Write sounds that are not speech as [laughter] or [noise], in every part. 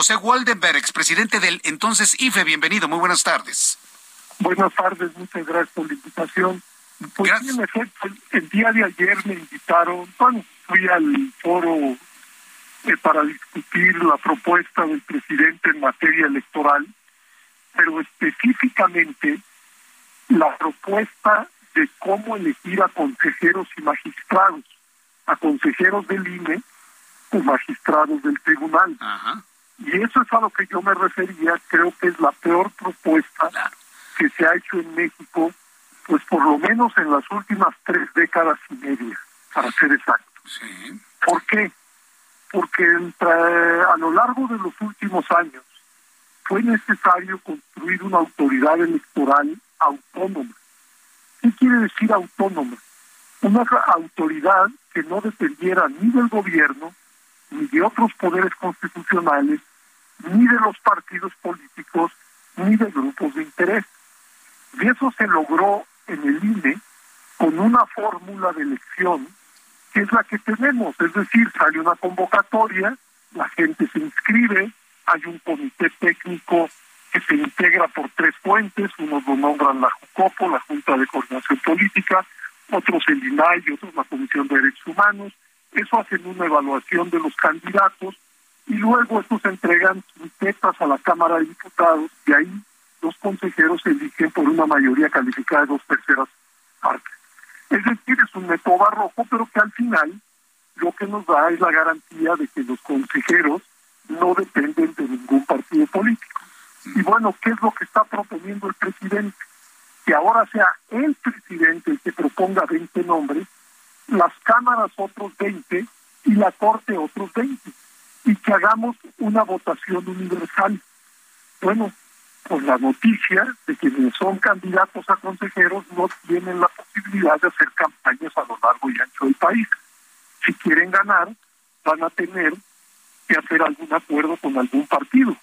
José Waldenberg, expresidente del entonces IFE. Bienvenido, muy buenas tardes. Buenas tardes, muchas gracias por la invitación. Pues Gracias. en efecto, el, el día de ayer me invitaron, bueno, fui al foro eh, para discutir la propuesta del presidente en materia electoral, pero específicamente la propuesta de cómo elegir a consejeros y magistrados, a consejeros del INE o magistrados del tribunal. Ajá. Y eso es a lo que yo me refería, creo que es la peor propuesta Claro. que se ha hecho en México, pues por lo menos en las últimas tres décadas y media, para ser exacto. Sí. ¿Por qué? Porque entre- a lo largo de los últimos años fue necesario construir una autoridad electoral autónoma. ¿Qué quiere decir autónoma? Una autoridad que no dependiera ni del gobierno, ni de otros poderes constitucionales, ni de los partidos políticos, ni de grupos de interés. Y eso se logró en el INE con una fórmula de elección que es la que tenemos, es decir, sale una convocatoria, la gente se inscribe, hay un comité técnico que se integra por tres fuentes, unos lo nombran la JUCOPO, la Junta de Coordinación Política, otros el INAI otros la Comisión de Derechos Humanos, eso hacen una evaluación de los candidatos y luego estos entregan quintetas a la Cámara de Diputados y ahí los consejeros se eligen por una mayoría calificada de dos terceras partes. Es decir, es un método barroco, pero que al final lo que nos da es la garantía de que los consejeros no dependen de ningún partido político. Y bueno, ¿qué es lo que está proponiendo el presidente? Que ahora sea el presidente el que proponga 20 nombres, las cámaras otros 20 y la corte otros 20, y que hagamos una votación universal. Bueno, pues la noticia de quienes son candidatos a consejeros no tienen la posibilidad de hacer campañas a lo largo y ancho del país. Si quieren ganar, van a tener que hacer algún acuerdo con algún partido.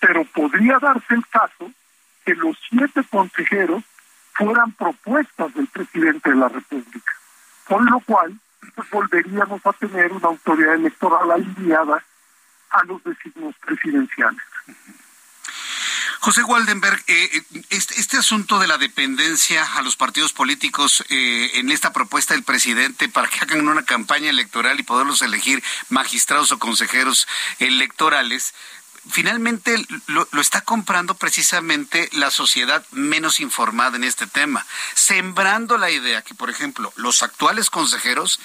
Pero podría darse el caso que los siete consejeros fueran propuestas del presidente de la República, con lo cual pues, volveríamos a tener una autoridad electoral alineada a los designios presidenciales. José Waldenberg, eh, eh, este, este asunto de la dependencia a los partidos políticos eh, en esta propuesta del presidente para que hagan una campaña electoral y poderlos elegir magistrados o consejeros electorales, finalmente lo, lo está comprando precisamente la sociedad menos informada en este tema, sembrando la idea que, por ejemplo, los actuales consejeros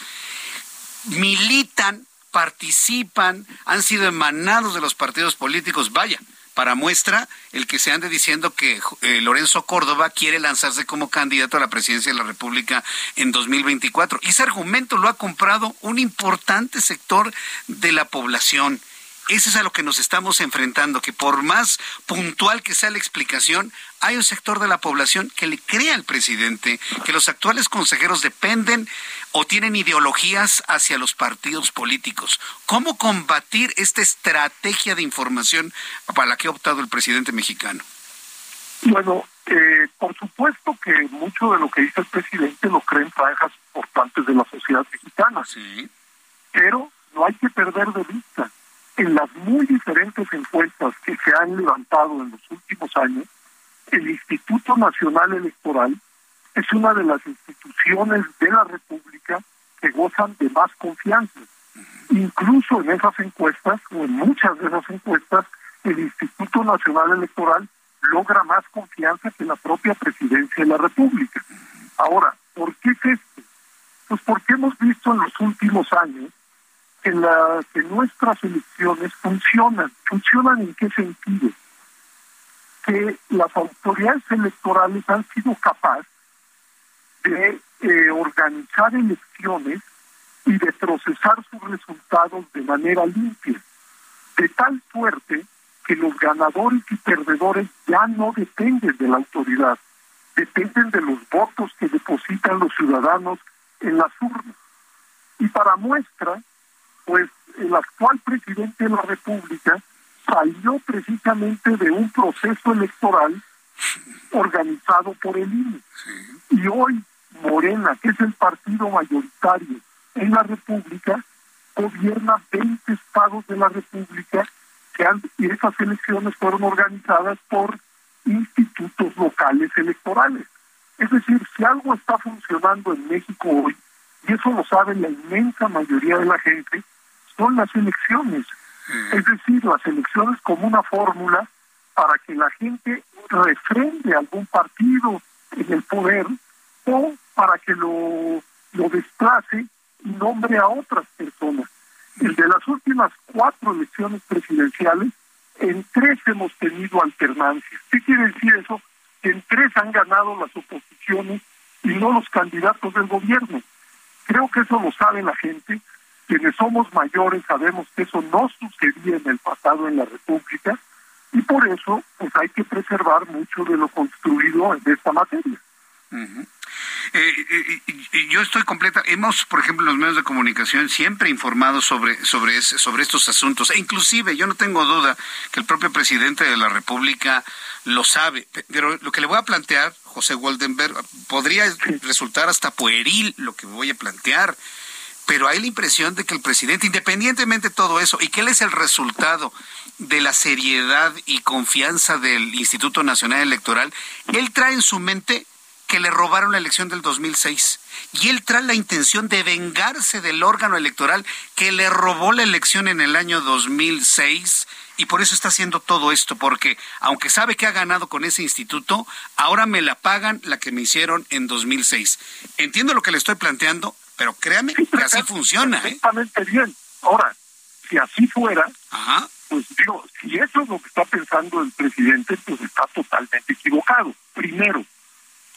militan, participan, han sido emanados de los partidos políticos, vaya. Para muestra, el que se ande diciendo que eh, Lorenzo Córdoba quiere lanzarse como candidato a la presidencia de la República en 2024. Y ese argumento lo ha comprado un importante sector de la población. Eso es a lo que nos estamos enfrentando, que por más puntual que sea la explicación, hay un sector de la población que le cree al presidente que los actuales consejeros dependen o tienen ideologías hacia los partidos políticos. ¿Cómo combatir esta estrategia de información para la que ha optado el presidente mexicano? Bueno, eh, por supuesto que mucho de lo que dice el presidente lo creen franjas importantes de la sociedad mexicana, Sí. pero no hay que perder de vista en las muy diferentes encuestas que se han levantado en los últimos años, el Instituto Nacional Electoral es una de las instituciones de la República que gozan de más confianza. Incluso en esas encuestas, o en muchas de esas encuestas, el Instituto Nacional Electoral logra más confianza que la propia presidencia de la República. Ahora, ¿por qué es esto? Pues porque hemos visto en los últimos años que, la, que nuestras elecciones funcionan. ¿Funcionan en qué sentido? Que las autoridades electorales han sido capaces de eh, organizar elecciones y de procesar sus resultados de manera limpia, de tal suerte que los ganadores y perdedores ya no dependen de la autoridad, dependen de los votos que depositan los ciudadanos en las urnas. Y para muestra, pues el actual presidente de la República salió precisamente de un proceso electoral organizado por el INE. Y hoy Morena, que es el partido mayoritario en la República, gobierna 20 estados de la República que han, y esas elecciones fueron organizadas por institutos locales electorales. Es decir, si algo está funcionando en México hoy, y eso lo sabe la inmensa mayoría de la gente, son las elecciones. Es decir, las elecciones como una fórmula para que la gente refrende algún partido en el poder o para que lo, lo desplace y nombre a otras personas. El de las últimas cuatro elecciones presidenciales, en tres hemos tenido alternancia. ¿Qué quiere decir eso? Que en tres han ganado las oposiciones y no los candidatos del gobierno. Creo que eso lo sabe la gente. Quienes somos mayores sabemos que eso no sucedía en el pasado en la República y por eso pues hay que preservar mucho de lo construido en esta materia. Eh, eh, yo estoy completa. Hemos, por ejemplo, en los medios de comunicación siempre informado sobre, sobre, sobre estos asuntos. E inclusive, yo no tengo duda que el propio presidente de la República lo sabe. Pero lo que le voy a plantear, José Waldenberg, podría resultar hasta pueril lo que voy a plantear. Pero hay la impresión de que el presidente, independientemente de todo eso, y que él es el resultado de la seriedad y confianza del Instituto Nacional Electoral, él trae en su mente que le robaron la elección del 2006. Y él trae la intención de vengarse del órgano electoral que le robó la elección en el año 2006 y por eso está haciendo todo esto, porque aunque sabe que ha ganado con ese instituto, ahora me la pagan la que me hicieron en 2006. Entiendo lo que le estoy planteando, pero créame que así funciona. ¿eh? Exactamente bien. Ahora, si así fuera, pues digo, si eso es lo que está pensando el presidente, pues está totalmente equivocado. Primero,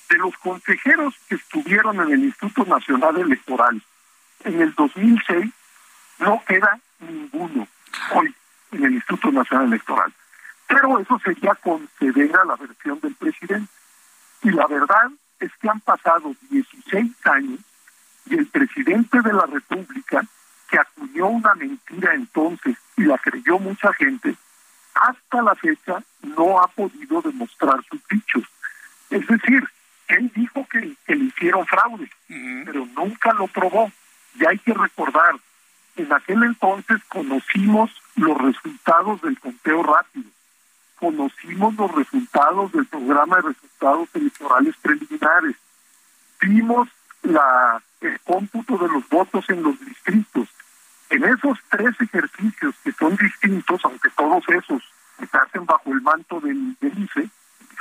de los consejeros que estuvieron en el Instituto Nacional Electoral en el 2006, no queda ninguno hoy en el Instituto Nacional Electoral. Pero eso sería conceder a la versión del presidente. Y la verdad es que han pasado 16 años el presidente de la República, que acuñó una mentira entonces y la creyó mucha gente, hasta la fecha no ha podido demostrar sus dichos. Es decir, él dijo que, le hicieron fraude, pero nunca lo probó. Y hay que recordar, en aquel entonces conocimos los resultados del conteo rápido, conocimos los resultados del programa de resultados electorales preliminares, vimos la, el cómputo de los votos en los distritos. En esos tres ejercicios que son distintos, aunque todos esos se hacen bajo el manto del, del ICE,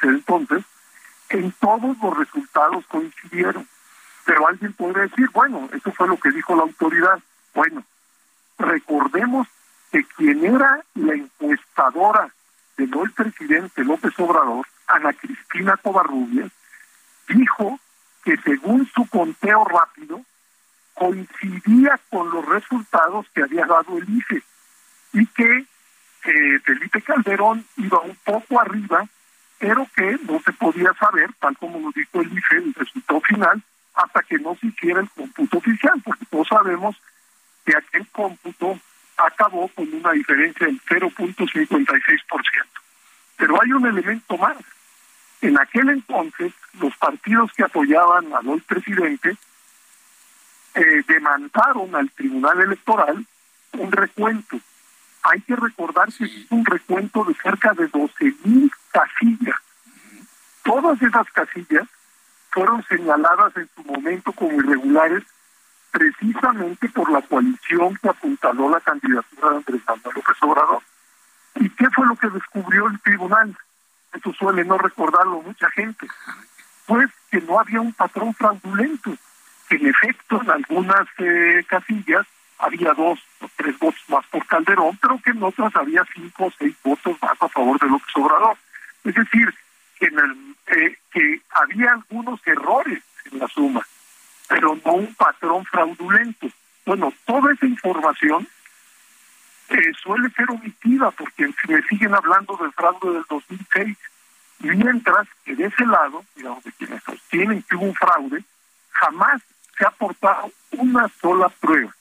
entonces, en todos los resultados coincidieron. Pero alguien podría decir, bueno, eso fue lo que dijo la autoridad. Bueno, recordemos que quien era la encuestadora del hoy presidente López Obrador, Ana Cristina Covarrubias, dijo que según su conteo rápido, coincidía con los resultados que había dado el IFE y que eh, Felipe Calderón iba un poco arriba pero que no se podía saber, tal como lo dijo el IFE, el resultado final, hasta que no se hiciera el cómputo oficial, porque todos sabemos que aquel cómputo acabó con una diferencia del 0.56%. Pero hay un elemento más. En aquel entonces, los partidos que apoyaban al hoy presidente eh, demandaron al Tribunal Electoral un recuento hay que recordar que es un recuento de cerca de 12.000 casillas. Todas esas casillas fueron señaladas en su momento como irregulares precisamente por la coalición que apuntaló la candidatura de Andrés Manuel López Obrador. ¿Y qué fue lo que descubrió el tribunal? Esto suele no recordarlo mucha gente. Pues que no había un patrón fraudulento, en efecto en algunas eh, casillas había dos o tres votos más por Calderón, pero que en otras había cinco o seis votos más a favor de López Obrador. Es decir, que, en el, eh, que había algunos errores en la suma, pero no un patrón fraudulento. Bueno, toda esa información eh, suele ser omitida porque me siguen hablando del fraude del 2006, mientras que de ese lado, digamos, de quienes sostienen que hubo un fraude, jamás se ha aportado una sola prueba.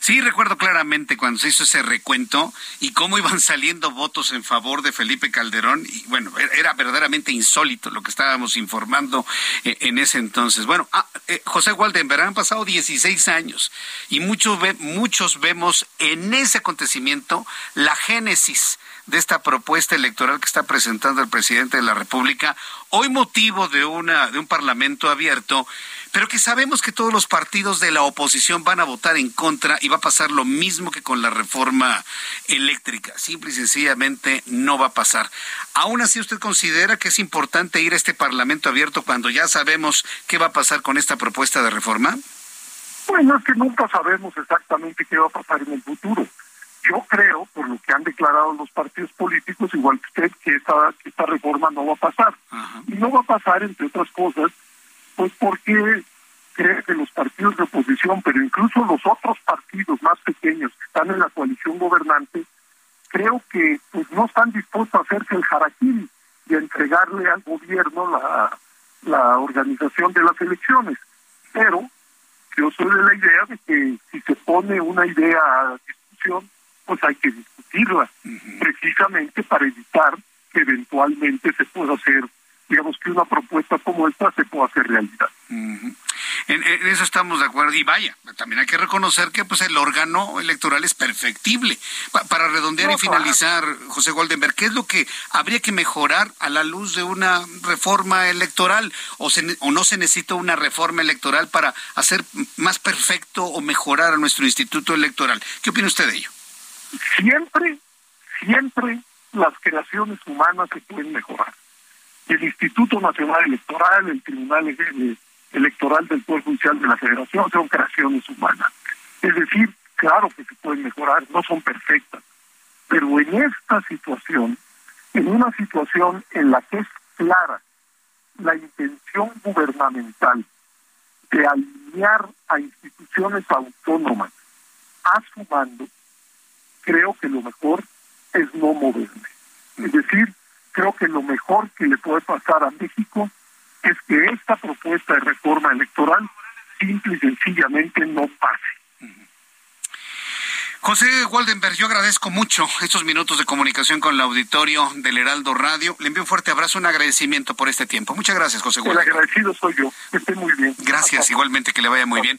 Sí, recuerdo claramente cuando se hizo ese recuento y cómo iban [laughs] saliendo votos en favor de Felipe Calderón. Y bueno, era verdaderamente insólito lo que estábamos informando eh, en ese entonces. Bueno, ah, eh, José Waldenberg, han pasado 16 años y muchos, muchos vemos en ese acontecimiento la génesis de esta propuesta electoral que está presentando el presidente de la República, hoy motivo de, una, de un parlamento abierto pero que sabemos que todos los partidos de la oposición van a votar en contra y va a pasar lo mismo que con la reforma eléctrica. Simple y sencillamente no va a pasar. ¿Aún así usted considera que es importante ir a este Parlamento abierto cuando ya sabemos qué va a pasar con esta propuesta de reforma? Bueno, es que nunca sabemos exactamente qué va a pasar en el futuro. Yo creo, por lo que han declarado los partidos políticos, igual que usted, que esta, esta reforma no va a pasar. Y no va a pasar, entre otras cosas, pues porque cree que los partidos de oposición, pero incluso los otros partidos más pequeños que están en la coalición gobernante, creo que pues no están dispuestos a hacerse el jaraquín y a entregarle al gobierno la, la organización de las elecciones. Pero yo soy de la idea de que si se pone una idea a discusión, pues hay que discutirla, precisamente para evitar que eventualmente se pueda hacer digamos que una propuesta como esta se pueda hacer realidad. en, eso estamos de acuerdo y vaya, también hay que reconocer que pues el órgano electoral es perfectible. para redondear y finalizar, José Goldenberg, ¿qué es lo que habría que mejorar a la luz de una reforma electoral o, o no se necesita una reforma electoral para hacer más perfecto o mejorar a nuestro instituto electoral? ¿Qué opina usted de ello? Siempre, siempre las creaciones humanas se pueden mejorar el Instituto Nacional Electoral, el Tribunal Electoral del Poder Judicial de la Federación son creaciones humanas. Es decir, claro que se pueden mejorar, no son perfectas, pero en esta situación, en una situación en la que es clara la intención gubernamental de alinear a instituciones autónomas a su mando, creo que lo mejor es no moverme. Es decir, creo que lo mejor que le puede pasar a México es que esta propuesta de reforma electoral simple y sencillamente no pase. José Waldenberg, yo agradezco mucho estos minutos de comunicación con el auditorio del Heraldo Radio. Le envío un fuerte abrazo, un agradecimiento por este tiempo. Muchas gracias, José Waldenberg. El agradecido soy yo. Que esté muy bien. Gracias, igualmente que le vaya muy bien.